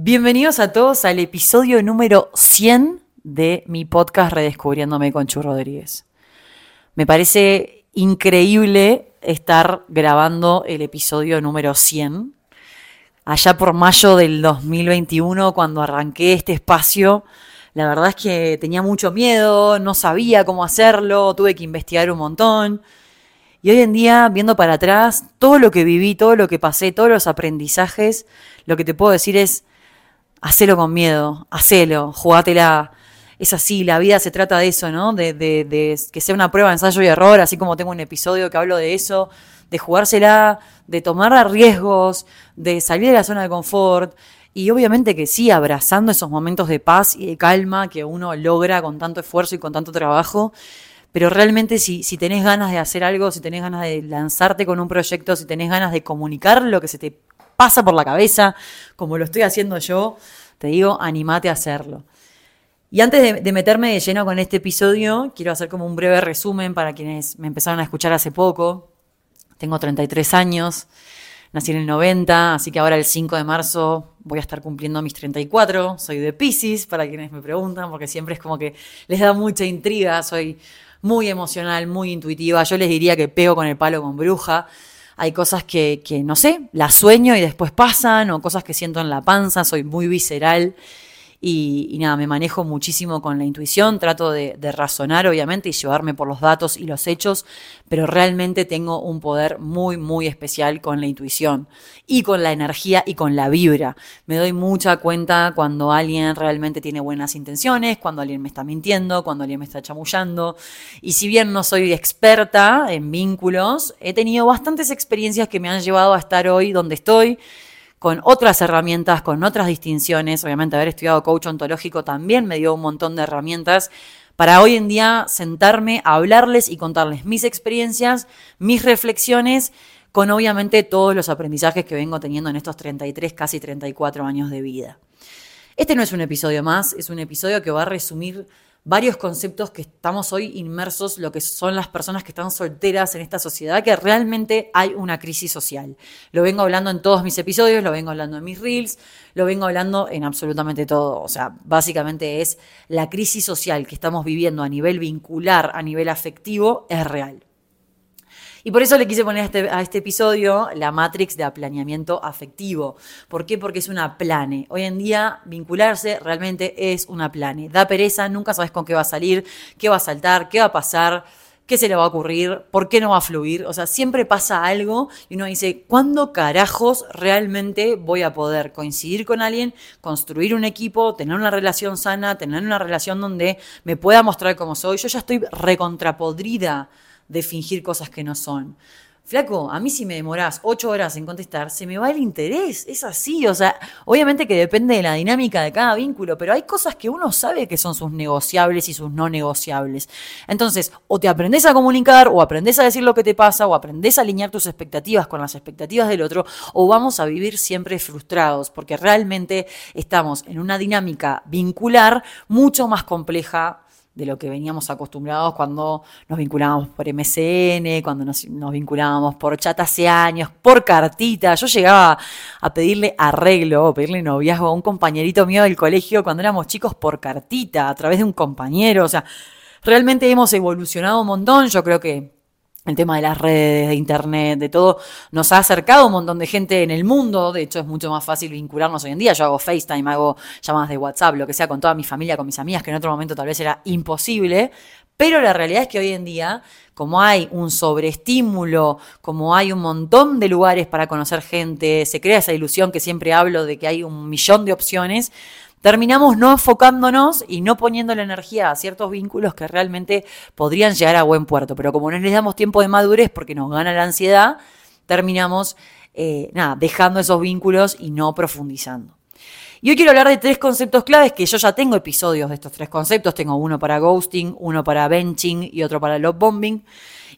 Bienvenidos a todos al episodio número 100 de mi podcast Redescubriéndome con Chu Rodríguez. Me parece increíble estar grabando el episodio número 100. Allá por mayo del 2021, cuando arranqué este espacio, la verdad es que tenía mucho miedo, no sabía cómo hacerlo, tuve que investigar un montón. Y hoy en día, viendo para atrás, todo lo que viví, todo lo que pasé, todos los aprendizajes, lo que te puedo decir es, hacelo con miedo, hacelo, jugátela. Es así, la vida se trata de eso, ¿no? De, de, de, que sea una prueba, ensayo y error, así como tengo un episodio que hablo de eso, de jugársela, de tomar riesgos, de salir de la zona de confort. Y obviamente que sí, abrazando esos momentos de paz y de calma que uno logra con tanto esfuerzo y con tanto trabajo. Pero realmente si, si tenés ganas de hacer algo, si tenés ganas de lanzarte con un proyecto, si tenés ganas de comunicar lo que se te pasa por la cabeza, como lo estoy haciendo yo, te digo, animate a hacerlo. Y antes de, meterme de lleno con este episodio, quiero hacer como un breve resumen para quienes me empezaron a escuchar hace poco. Tengo 33 años, nací en el 90, así que ahora el 5 de marzo voy a estar cumpliendo mis 34. Soy de Pisces, para quienes me preguntan, porque siempre es como que les da mucha intriga. Soy muy emocional, muy intuitiva. Yo les diría que pego con el palo con bruja hay cosas que, que, no sé, las sueño y después pasan, o cosas que siento en la panza, soy muy visceral. Y, nada, me manejo muchísimo con la intuición, trato de, de, razonar obviamente y llevarme por los datos y los hechos, pero realmente tengo un poder muy, muy especial con la intuición y con la energía y con la vibra. Me doy mucha cuenta cuando alguien realmente tiene buenas intenciones, cuando alguien me está mintiendo, cuando alguien me está chamullando. Y si bien no soy experta en vínculos, he tenido bastantes experiencias que me han llevado a estar hoy donde estoy con otras herramientas, con otras distinciones. Obviamente haber estudiado coach ontológico también me dio un montón de herramientas para hoy en día sentarme a hablarles y contarles mis experiencias, mis reflexiones, con obviamente todos los aprendizajes que vengo teniendo en estos 33, casi 34 años de vida. Este no es un episodio más, es un episodio que va a resumir varios conceptos que estamos hoy inmersos, lo que son las personas que están solteras en esta sociedad, que realmente hay una crisis social. Lo vengo hablando en todos mis episodios, lo vengo hablando en mis reels, lo vengo hablando en absolutamente todo. O sea, básicamente es la crisis social que estamos viviendo a nivel vincular, a nivel afectivo, es real. Y por eso le quise poner a este, a este, episodio la matrix de aplaneamiento afectivo. ¿Por qué? Porque es una plane. Hoy en día vincularse realmente es una plane. Da pereza, nunca sabes con qué va a salir, qué va a saltar, qué va a pasar qué se le va a ocurrir, por qué no va a fluir. O sea, siempre pasa algo y uno dice, ¿cuándo carajos realmente voy a poder coincidir con alguien, construir un equipo, tener una relación sana, tener una relación donde me pueda mostrar cómo soy? Yo ya estoy recontrapodrida de fingir cosas que no son. Flaco, a mí si me demorás ocho horas en contestar, se me va el interés. Es así. O sea, obviamente que depende de la dinámica de cada vínculo, pero hay cosas que uno sabe que son sus negociables y sus no negociables. Entonces, o te aprendes a comunicar, o aprendes a decir lo que te pasa, o aprendes a alinear tus expectativas con las expectativas del otro, o vamos a vivir siempre frustrados, porque realmente estamos en una dinámica vincular mucho más compleja de lo que veníamos acostumbrados cuando nos vinculábamos por MCN, cuando nos, nos, vinculábamos por chat hace años, por cartita. Yo llegaba a pedirle arreglo o pedirle noviazgo a un compañerito mío del colegio cuando éramos chicos por cartita, a través de un compañero. O sea, realmente hemos evolucionado un montón. Yo creo que el tema de las redes, de internet, de todo, nos ha acercado un montón de gente en el mundo. De hecho, es mucho más fácil vincularnos hoy en día. Yo hago FaceTime, hago llamadas de WhatsApp, lo que sea, con toda mi familia, con mis amigas, que en otro momento tal vez era imposible. Pero la realidad es que hoy en día, como hay un sobreestímulo, como hay un montón de lugares para conocer gente, se crea esa ilusión que siempre hablo de que hay un millón de opciones, terminamos no enfocándonos y no poniendo la energía a ciertos vínculos que realmente podrían llegar a buen puerto. Pero como no les damos tiempo de madurez porque nos gana la ansiedad, terminamos eh, nada, dejando esos vínculos y no profundizando. Y hoy quiero hablar de tres conceptos claves que yo ya tengo episodios de estos tres conceptos. Tengo uno para ghosting, uno para benching y otro para love bombing.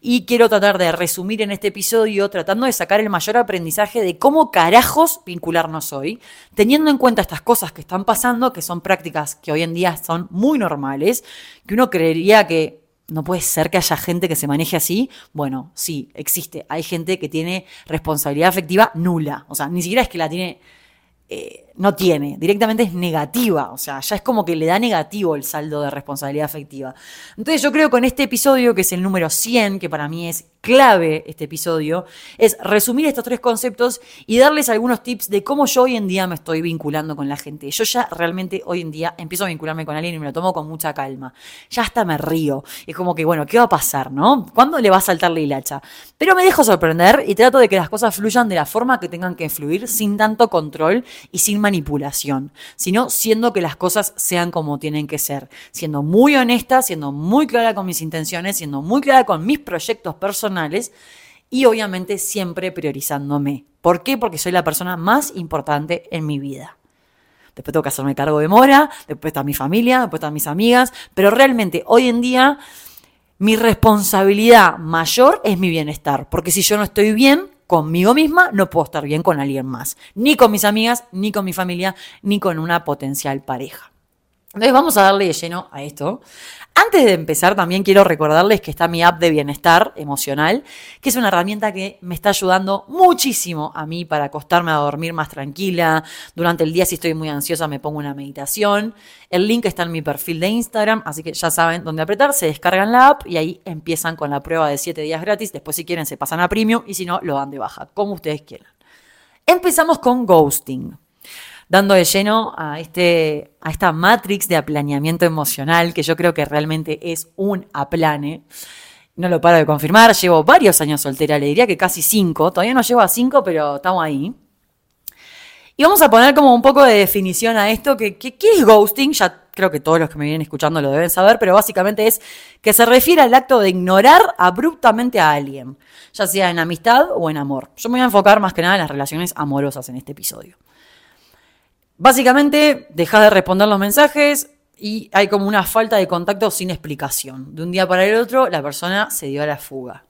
Y quiero tratar de resumir en este episodio tratando de sacar el mayor aprendizaje de cómo carajos vincularnos hoy, teniendo en cuenta estas cosas que están pasando, que son prácticas que hoy en día son muy normales, que uno creería que no puede ser que haya gente que se maneje así. Bueno, sí, existe. Hay gente que tiene responsabilidad afectiva nula. O sea, ni siquiera es que la tiene eh, no tiene, directamente es negativa, o sea, ya es como que le da negativo el saldo de responsabilidad afectiva. Entonces yo creo que con este episodio, que es el número 100, que para mí es clave este episodio, es resumir estos tres conceptos y darles algunos tips de cómo yo hoy en día me estoy vinculando con la gente. Yo ya realmente hoy en día empiezo a vincularme con alguien y me lo tomo con mucha calma. Ya hasta me río. Es como que, bueno, ¿qué va a pasar, no? ¿Cuándo le va a saltar la hilacha? Pero me dejo sorprender y trato de que las cosas fluyan de la forma que tengan que fluir, sin tanto control y sin manipulación, sino siendo que las cosas sean como tienen que ser, siendo muy honesta, siendo muy clara con mis intenciones, siendo muy clara con mis proyectos personales y obviamente siempre priorizándome. ¿Por qué? Porque soy la persona más importante en mi vida. Después tengo que hacerme cargo de Mora, después está mi familia, después están mis amigas, pero realmente hoy en día mi responsabilidad mayor es mi bienestar, porque si yo no estoy bien, conmigo misma, no puedo estar bien con alguien más. Ni con mis amigas, ni con mi familia, ni con una potencial pareja. Entonces vamos a darle de lleno a esto. Antes de empezar, también quiero recordarles que está mi app de bienestar emocional, que es una herramienta que me está ayudando muchísimo a mí para acostarme a dormir más tranquila. Durante el día, si estoy muy ansiosa, me pongo una meditación. El link está en mi perfil de Instagram, así que ya saben dónde apretar. Se descargan la app y ahí empiezan con la prueba de 7 días gratis. Después, si quieren, se pasan a premium y si no, lo dan de baja, como ustedes quieran. Empezamos con ghosting dando de lleno a, este, a esta matrix de aplaneamiento emocional, que yo creo que realmente es un aplane. No lo paro de confirmar, llevo varios años soltera, le diría que casi cinco, todavía no llevo a cinco, pero estamos ahí. Y vamos a poner como un poco de definición a esto, que, ¿qué es ghosting? Ya creo que todos los que me vienen escuchando lo deben saber, pero básicamente es que se refiere al acto de ignorar abruptamente a alguien, ya sea en amistad o en amor. Yo me voy a enfocar más que nada en las relaciones amorosas en este episodio. Básicamente, dejas de responder los mensajes y hay como una falta de contacto sin explicación. De un día para el otro, la persona se dio a la fuga.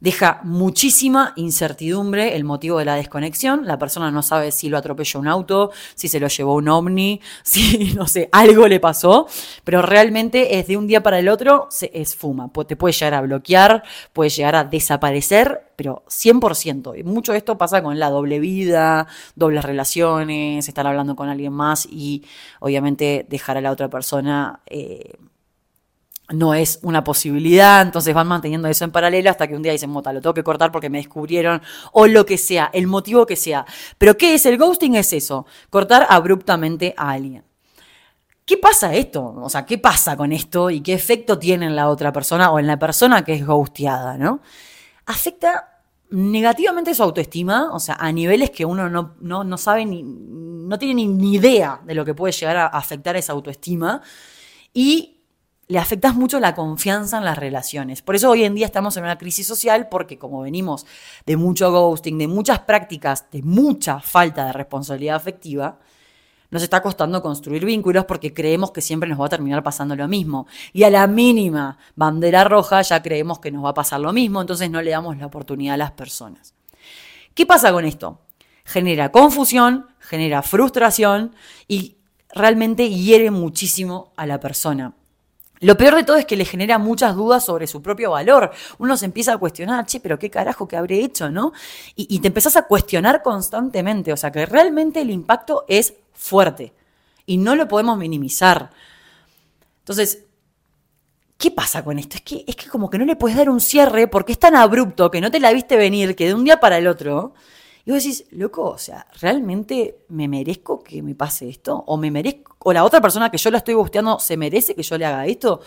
Deja muchísima incertidumbre el motivo de la desconexión. La persona no sabe si lo atropelló un auto, si se lo llevó un ovni, si, no sé, algo le pasó, pero realmente es de un día para el otro, se esfuma. Te puede llegar a bloquear, puede llegar a desaparecer, pero 100%. Y mucho de esto pasa con la doble vida, dobles relaciones, estar hablando con alguien más y obviamente dejar a la otra persona. Eh, no es una posibilidad, entonces van manteniendo eso en paralelo hasta que un día dicen, mota, lo tengo que cortar porque me descubrieron, o lo que sea, el motivo que sea. Pero ¿qué es el ghosting? Es eso, cortar abruptamente a alguien. ¿Qué pasa esto? O sea, ¿qué pasa con esto y qué efecto tiene en la otra persona o en la persona que es ghosteada, no? Afecta negativamente su autoestima, o sea, a niveles que uno no, no, sabe ni, no tiene ni idea de lo que puede llegar a afectar esa autoestima. Y le afectas mucho la confianza en las relaciones. Por eso hoy en día estamos en una crisis social porque como venimos de mucho ghosting, de muchas prácticas, de mucha falta de responsabilidad afectiva, nos está costando construir vínculos porque creemos que siempre nos va a terminar pasando lo mismo. Y a la mínima bandera roja ya creemos que nos va a pasar lo mismo, entonces no le damos la oportunidad a las personas. ¿Qué pasa con esto? Genera confusión, genera frustración y realmente hiere muchísimo a la persona. Lo peor de todo es que le genera muchas dudas sobre su propio valor. Uno se empieza a cuestionar, che, pero qué carajo que habré hecho, ¿no? Y, te empezás a cuestionar constantemente. O sea que realmente el impacto es fuerte y no lo podemos minimizar. Entonces, ¿qué pasa con esto? Es que, es que como que no le puedes dar un cierre porque es tan abrupto que no te la viste venir que de un día para el otro y vos decís, loco, o sea, ¿realmente me merezco que me pase esto? ¿O me merezco, o la otra persona que yo la estoy gusteando se merece que yo le haga esto?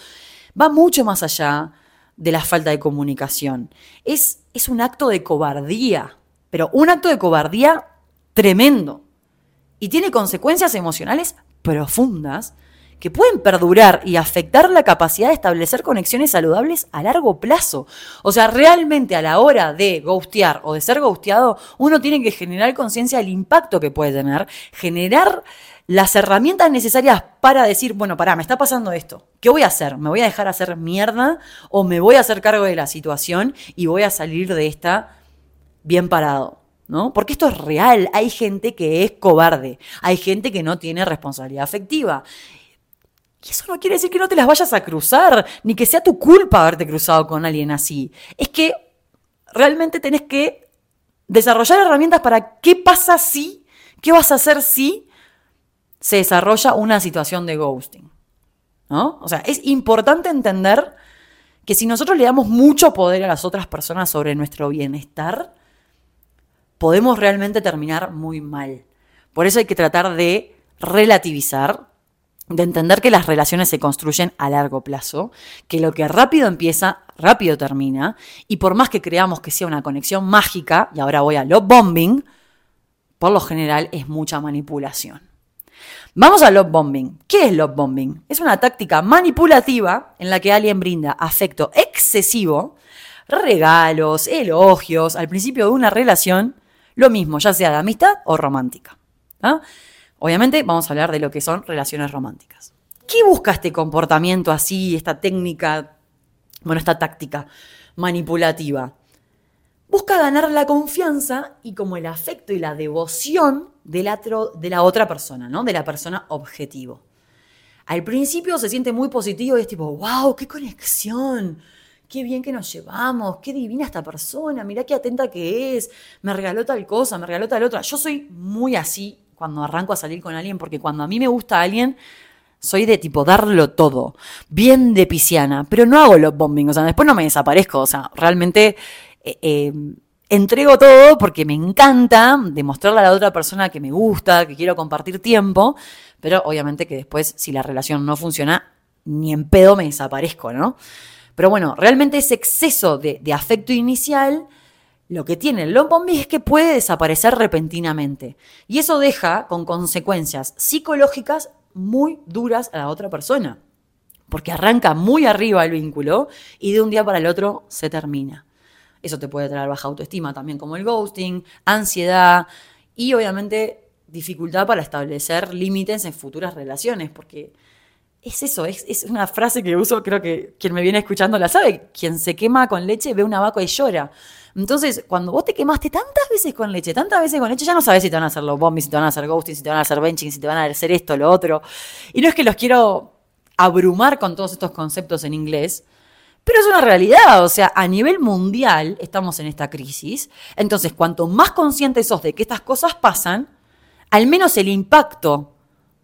Va mucho más allá de la falta de comunicación. Es, es un acto de cobardía, pero un acto de cobardía tremendo. Y tiene consecuencias emocionales profundas que pueden perdurar y afectar la capacidad de establecer conexiones saludables a largo plazo. O sea, realmente a la hora de ghostear o de ser ghosteado, uno tiene que generar conciencia del impacto que puede tener, generar las herramientas necesarias para decir, bueno, pará, me está pasando esto. ¿Qué voy a hacer? ¿Me voy a dejar hacer mierda o me voy a hacer cargo de la situación y voy a salir de esta bien parado? ¿No? Porque esto es real. Hay gente que es cobarde. Hay gente que no tiene responsabilidad afectiva. Y eso no quiere decir que no te las vayas a cruzar, ni que sea tu culpa haberte cruzado con alguien así. Es que realmente tenés que desarrollar herramientas para qué pasa si, qué vas a hacer si se desarrolla una situación de ghosting. ¿No? O sea, es importante entender que si nosotros le damos mucho poder a las otras personas sobre nuestro bienestar, podemos realmente terminar muy mal. Por eso hay que tratar de relativizar, de entender que las relaciones se construyen a largo plazo, que lo que rápido empieza, rápido termina, y por más que creamos que sea una conexión mágica, y ahora voy a love bombing, por lo general es mucha manipulación. Vamos a love bombing. ¿Qué es love bombing? Es una táctica manipulativa en la que alguien brinda afecto excesivo, regalos, elogios al principio de una relación, lo mismo, ya sea de amistad o romántica. ¿ah? Obviamente vamos a hablar de lo que son relaciones románticas. ¿Qué busca este comportamiento así, esta técnica, bueno, esta táctica manipulativa? busca ganar la confianza y como el afecto y la devoción de la, otra persona, ¿no? De la persona objetivo. Al principio se siente muy positivo y es tipo, wow, qué conexión, qué bien que nos llevamos, qué divina esta persona, mirá qué atenta que es, me regaló tal cosa, me regaló tal otra. Yo soy muy así cuando arranco a salir con alguien, porque cuando a mí me gusta alguien, soy de tipo darlo todo, bien de pisciana, pero no hago los bombing, o sea, después no me desaparezco, o sea, realmente eh, eh, entrego todo porque me encanta demostrarle a la otra persona que me gusta, que quiero compartir tiempo, pero obviamente que después, si la relación no funciona, ni en pedo me desaparezco, ¿no? Pero bueno, realmente ese exceso de, afecto inicial, lo que tiene el love bombing es que puede desaparecer repentinamente. Y eso deja con consecuencias psicológicas muy duras a la otra persona. Porque arranca muy arriba el vínculo y de un día para el otro se termina. Eso te puede traer baja autoestima también como el ghosting, ansiedad y obviamente dificultad para establecer límites en futuras relaciones, porque es eso, es, una frase que uso, creo que quien me viene escuchando la sabe, quien se quema con leche ve una vaca y llora. Entonces, cuando vos te quemaste tantas veces con leche, tantas veces con leche, ya no sabes si te van a hacer los bombis, si te van a hacer ghosting, si te van a hacer benching, si te van a hacer esto, lo otro. Y no es que los quiero abrumar con todos estos conceptos en inglés, pero es una realidad, o sea, a nivel mundial estamos en esta crisis. Entonces, cuanto más conscientes sos de que estas cosas pasan, al menos el impacto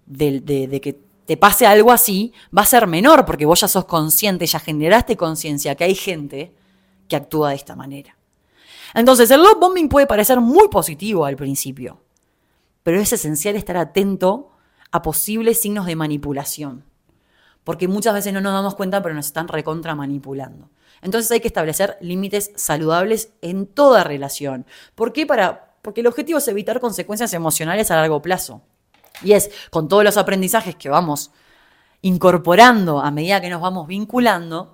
de, que te pase algo así va a ser menor, porque vos ya sos consciente, ya generaste conciencia que hay gente que actúa de esta manera. Entonces, el love bombing puede parecer muy positivo al principio, pero es esencial estar atento a posibles signos de manipulación porque muchas veces no nos damos cuenta, pero nos están recontra manipulando. Entonces hay que establecer límites saludables en toda relación. ¿Por qué? Para, porque el objetivo es evitar consecuencias emocionales a largo plazo. Y es con todos los aprendizajes que vamos incorporando a medida que nos vamos vinculando,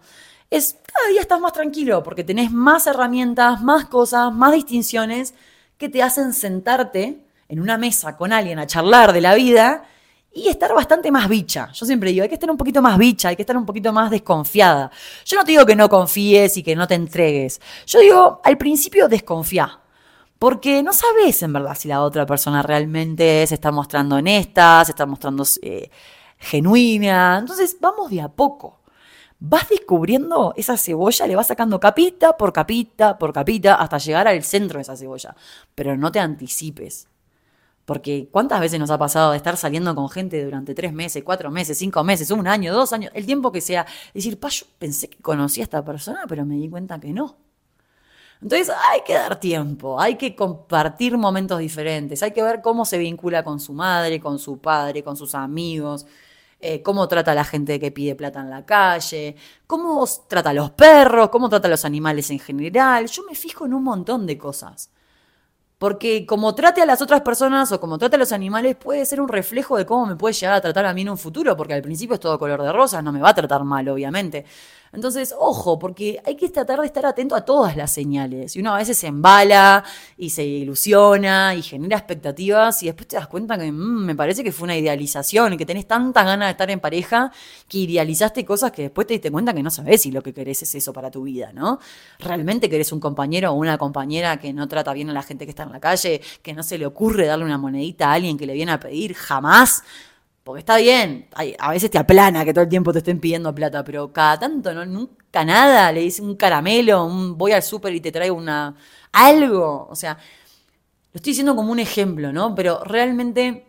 es cada día estás más tranquilo porque tenés más herramientas, más cosas, más distinciones que te hacen sentarte en una mesa con alguien a charlar de la vida y estar bastante más bicha. Yo siempre digo, hay que estar un poquito más bicha, hay que estar un poquito más desconfiada. Yo no te digo que no confíes y que no te entregues. Yo digo, al principio desconfía. Porque no sabes en verdad si la otra persona realmente se está mostrando honesta, se está mostrando eh, genuina. Entonces, vamos de a poco. Vas descubriendo esa cebolla, le vas sacando capita por capita por capita hasta llegar al centro de esa cebolla. Pero no te anticipes. Porque ¿cuántas veces nos ha pasado de estar saliendo con gente durante tres meses, cuatro meses, cinco meses, un año, dos años, el tiempo que sea? Decir, pa, yo pensé que conocía a esta persona, pero me di cuenta que no. Entonces hay que dar tiempo, hay que compartir momentos diferentes, hay que ver cómo se vincula con su madre, con su padre, con sus amigos, eh, cómo trata a la gente que pide plata en la calle, cómo trata a los perros, cómo trata a los animales en general. Yo me fijo en un montón de cosas. Porque como trate a las otras personas o como trate a los animales puede ser un reflejo de cómo me puede llegar a tratar a mí en un futuro, porque al principio es todo color de rosas, no me va a tratar mal, obviamente. Entonces, ojo, porque hay que tratar de estar atento a todas las señales. Y uno a veces se embala y se ilusiona y genera expectativas y después te das cuenta que mm, me parece que fue una idealización y que tenés tantas ganas de estar en pareja que idealizaste cosas que después te diste cuenta que no sabes si lo que querés es eso para tu vida, ¿no? ¿Realmente querés un compañero o una compañera que no trata bien a la gente que está en la calle, que no se le ocurre darle una monedita a alguien que le viene a pedir jamás? Porque está bien, a veces te aplana que todo el tiempo te estén pidiendo plata, pero cada tanto, ¿no? Nunca nada, le dice un caramelo, un voy al súper y te traigo una algo. O sea, lo estoy diciendo como un ejemplo, ¿no? Pero realmente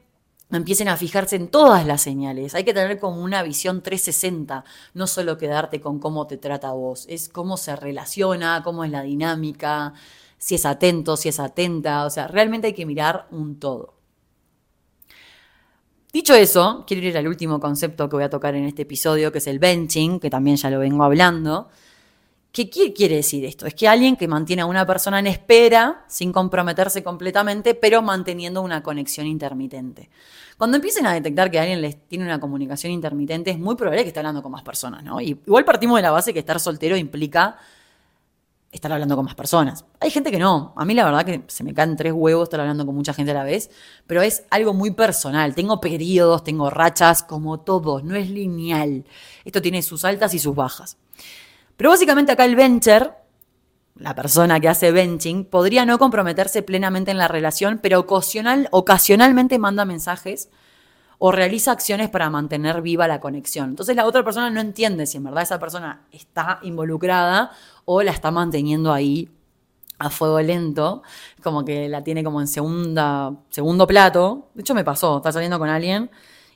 empiecen a fijarse en todas las señales. Hay que tener como una visión 360, no solo quedarte con cómo te trata vos, es cómo se relaciona, cómo es la dinámica, si es atento, si es atenta, o sea, realmente hay que mirar un todo. Dicho eso, quiero ir al último concepto que voy a tocar en este episodio, que es el benching, que también ya lo vengo hablando. ¿Qué quiere decir esto? Es que alguien que mantiene a una persona en espera sin comprometerse completamente, pero manteniendo una conexión intermitente. Cuando empiecen a detectar que alguien les tiene una comunicación intermitente, es muy probable que esté hablando con más personas, ¿no? Y igual partimos de la base que estar soltero implica estar hablando con más personas. Hay gente que no. A mí la verdad que se me caen tres huevos estar hablando con mucha gente a la vez, pero es algo muy personal. Tengo periodos, tengo rachas, como todos, no es lineal. Esto tiene sus altas y sus bajas. Pero básicamente acá el venture, la persona que hace benching, podría no comprometerse plenamente en la relación, pero ocasional, ocasionalmente manda mensajes o realiza acciones para mantener viva la conexión. Entonces la otra persona no entiende si en verdad esa persona está involucrada o la está manteniendo ahí a fuego lento, como que la tiene como en segunda, segundo plato. De hecho me pasó, estaba saliendo con alguien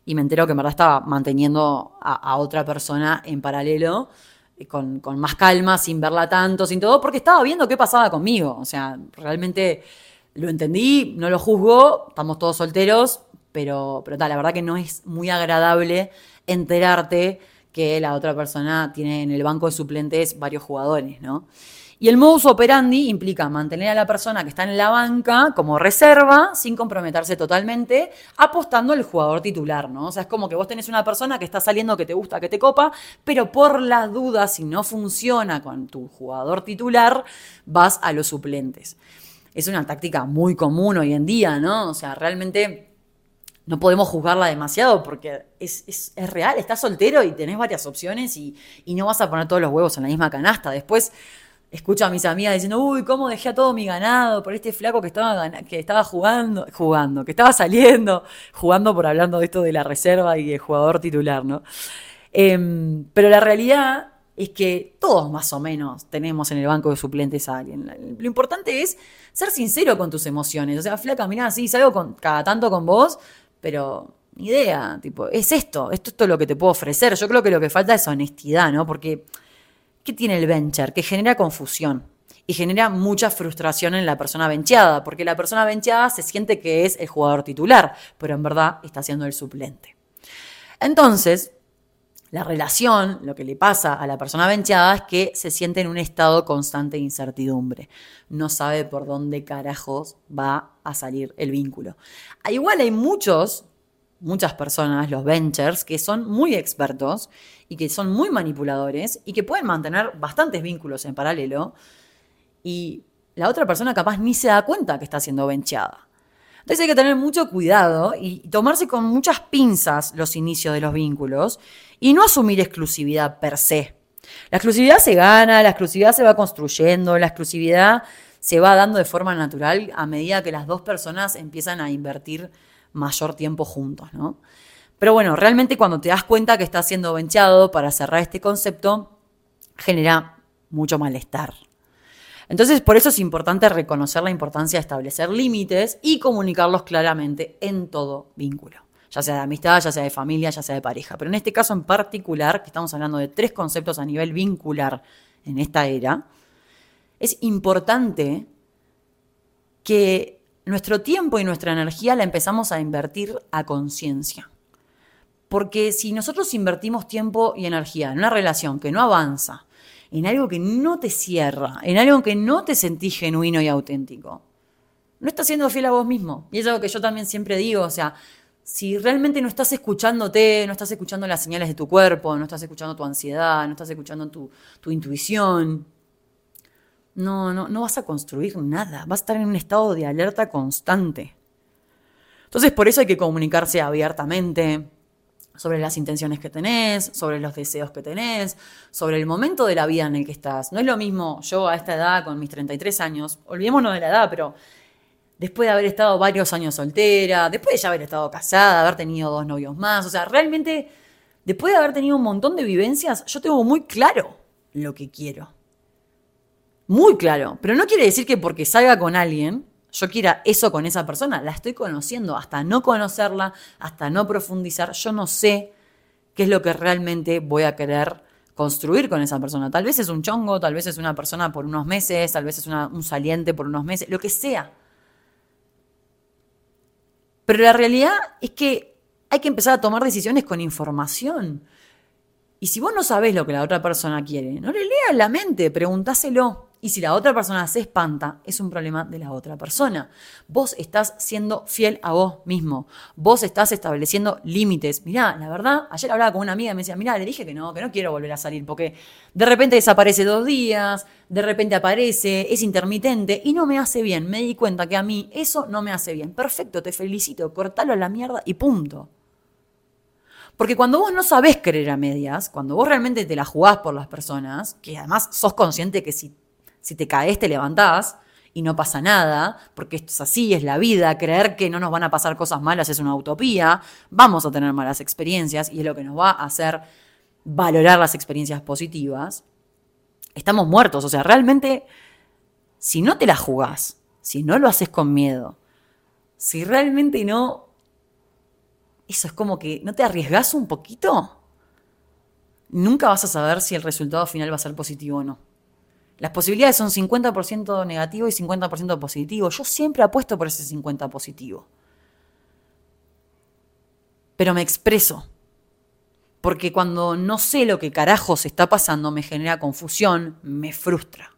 y me entero que en verdad estaba manteniendo a, otra persona en paralelo. Eh, con, con, más calma, sin verla tanto, sin todo, porque estaba viendo qué pasaba conmigo. O sea, realmente lo entendí, no lo juzgo, estamos todos solteros, pero, pero la verdad que no es muy agradable enterarte que la otra persona tiene en el banco de suplentes varios jugadores, ¿no? Y el modus operandi implica mantener a la persona que está en la banca como reserva sin comprometerse totalmente, apostando al jugador titular, ¿no? O sea, es como que vos tenés una persona que está saliendo que te gusta, que te copa, pero por las dudas, si no funciona con tu jugador titular, vas a los suplentes. Es una táctica muy común hoy en día, ¿no? O sea, realmente no podemos juzgarla demasiado porque es, real, estás soltero y tenés varias opciones y, no vas a poner todos los huevos en la misma canasta. Después escucho a mis amigas diciendo, uy, ¿cómo dejé a todo mi ganado por este flaco que estaba, que estaba jugando, jugando, que estaba saliendo, jugando por hablando de esto de la reserva y el jugador titular, ¿no? Em, pero la realidad es que todos más o menos tenemos en el banco de suplentes a alguien. Lo importante es ser sincero con tus emociones. O sea, flaca, mirá, sí, salgo cada tanto con vos, pero ni idea, tipo, es esto, esto es todo lo que te puedo ofrecer. Yo creo que lo que falta es honestidad, ¿no? Porque, ¿qué tiene el venture? Que genera confusión y genera mucha frustración en la persona bencheada, porque la persona bencheada se siente que es el jugador titular, pero en verdad está siendo el suplente. Entonces, la relación, lo que le pasa a la persona bencheada es que se siente en un estado constante de incertidumbre. No sabe por dónde carajos va a salir el vínculo. Igual hay muchos, muchas personas, los ventures, que son muy expertos y que son muy manipuladores y que pueden mantener bastantes vínculos en paralelo y la otra persona capaz ni se da cuenta que está siendo bencheada. Entonces hay que tener mucho cuidado y tomarse con muchas pinzas los inicios de los vínculos y no asumir exclusividad per se. La exclusividad se gana, la exclusividad se va construyendo, la exclusividad se va dando de forma natural a medida que las dos personas empiezan a invertir mayor tiempo juntos, ¿no? Pero bueno, realmente cuando te das cuenta que estás siendo venchado para cerrar este concepto, genera mucho malestar. Entonces, por eso es importante reconocer la importancia de establecer límites y comunicarlos claramente en todo vínculo, ya sea de amistad, ya sea de familia, ya sea de pareja. Pero en este caso en particular, que estamos hablando de tres conceptos a nivel vincular en esta era, es importante que nuestro tiempo y nuestra energía la empezamos a invertir a conciencia. Porque si nosotros invertimos tiempo y energía en una relación que no avanza, en algo que no te cierra, en algo que no te sentís genuino y auténtico, no estás siendo fiel a vos mismo. Y es algo que yo también siempre digo, o sea, si realmente no estás escuchándote, no estás escuchando las señales de tu cuerpo, no estás escuchando tu ansiedad, no estás escuchando tu, tu intuición, no, no, no vas a construir nada, vas a estar en un estado de alerta constante. Entonces, por eso hay que comunicarse abiertamente, sobre las intenciones que tenés, sobre los deseos que tenés, sobre el momento de la vida en el que estás. No es lo mismo yo a esta edad, con mis 33 años, olvidémonos de la edad, pero después de haber estado varios años soltera, después de ya haber estado casada, haber tenido dos novios más, o sea, realmente, después de haber tenido un montón de vivencias, yo tengo muy claro lo que quiero. Muy claro, pero no quiere decir que porque salga con alguien yo quiera eso con esa persona. La estoy conociendo. Hasta no conocerla, hasta no profundizar, yo no sé qué es lo que realmente voy a querer construir con esa persona. Tal vez es un chongo, tal vez es una persona por unos meses, tal vez es un saliente por unos meses, lo que sea. Pero la realidad es que hay que empezar a tomar decisiones con información. Y si vos no sabés lo que la otra persona quiere, no le leas la mente, preguntáselo. Y si la otra persona se espanta, es un problema de la otra persona. Vos estás siendo fiel a vos mismo. Vos estás estableciendo límites. Mirá, la verdad, ayer hablaba con una amiga y me decía, mirá, le dije que no, que no quiero volver a salir porque de repente desaparece dos días, de repente aparece, es intermitente y no me hace bien. Me di cuenta que a mí eso no me hace bien. Perfecto, te felicito, cortalo a la mierda y punto. Porque cuando vos no sabés creer a medias, cuando vos realmente te la jugás por las personas, que además sos consciente que si si te caes, te levantás y no pasa nada, porque esto es así, es la vida, creer que no nos van a pasar cosas malas es una utopía, vamos a tener malas experiencias y es lo que nos va a hacer valorar las experiencias positivas. Estamos muertos, o sea, realmente, si no te la jugás, si no lo haces con miedo, si realmente no, eso es como que no te arriesgas un poquito, nunca vas a saber si el resultado final va a ser positivo o no. Las posibilidades son 50% negativo y 50% positivo. Yo siempre apuesto por ese 50% positivo. Pero me expreso. Porque cuando no sé lo que carajos está pasando, me genera confusión, me frustra.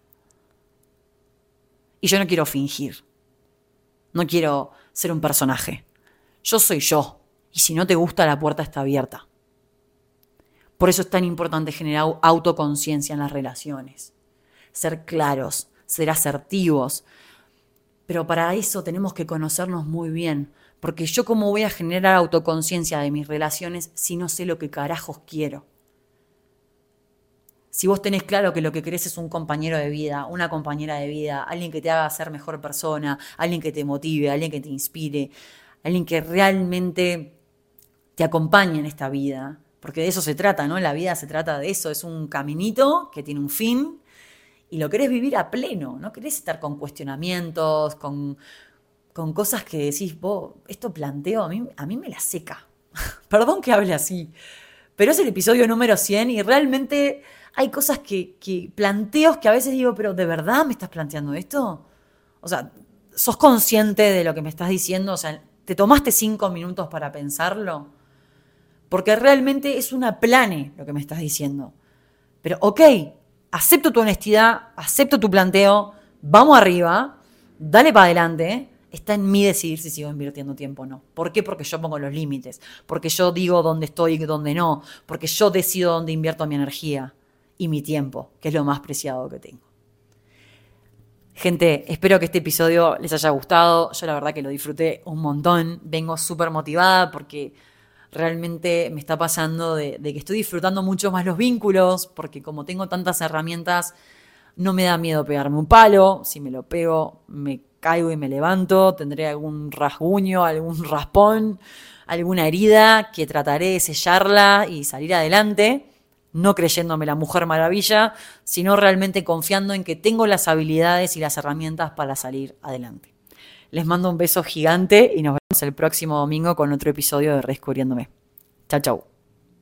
Y yo no quiero fingir. No quiero ser un personaje. Yo soy yo. Y si no te gusta, la puerta está abierta. Por eso es tan importante generar autoconciencia en las relaciones ser claros, ser asertivos. Pero para eso tenemos que conocernos muy bien, porque yo cómo voy a generar autoconciencia de mis relaciones si no sé lo que carajos quiero. Si vos tenés claro que lo que querés es un compañero de vida, una compañera de vida, alguien que te haga ser mejor persona, alguien que te motive, alguien que te inspire, alguien que realmente te acompañe en esta vida, porque de eso se trata, ¿no? La vida se trata de eso, es un caminito que tiene un fin y lo querés vivir a pleno, no querés estar con cuestionamientos, con, cosas que decís, vos, esto planteo, a mí, a mí me la seca. Perdón que hable así, pero es el episodio número 100 y realmente hay cosas que, que, planteos que a veces digo, pero ¿de verdad me estás planteando esto? O sea, ¿sos consciente de lo que me estás diciendo? O sea, ¿te tomaste cinco minutos para pensarlo? Porque realmente es una plane lo que me estás diciendo. Pero, ok, acepto tu honestidad, acepto tu planteo, vamos arriba, dale para adelante. Está en mí decidir si sigo invirtiendo tiempo o no. ¿Por qué? Porque yo pongo los límites, porque yo digo dónde estoy y dónde no, porque yo decido dónde invierto mi energía y mi tiempo, que es lo más preciado que tengo. Gente, espero que este episodio les haya gustado. Yo la verdad que lo disfruté un montón. Vengo súper motivada porque realmente me está pasando de, que estoy disfrutando mucho más los vínculos, porque como tengo tantas herramientas, no me da miedo pegarme un palo, si me lo pego me caigo y me levanto, tendré algún rasguño, algún raspón, alguna herida que trataré de sellarla y salir adelante, no creyéndome la mujer maravilla, sino realmente confiando en que tengo las habilidades y las herramientas para salir adelante. Les mando un beso gigante y nos vemos el próximo domingo con otro episodio de Redescubriéndome. Chao, chao.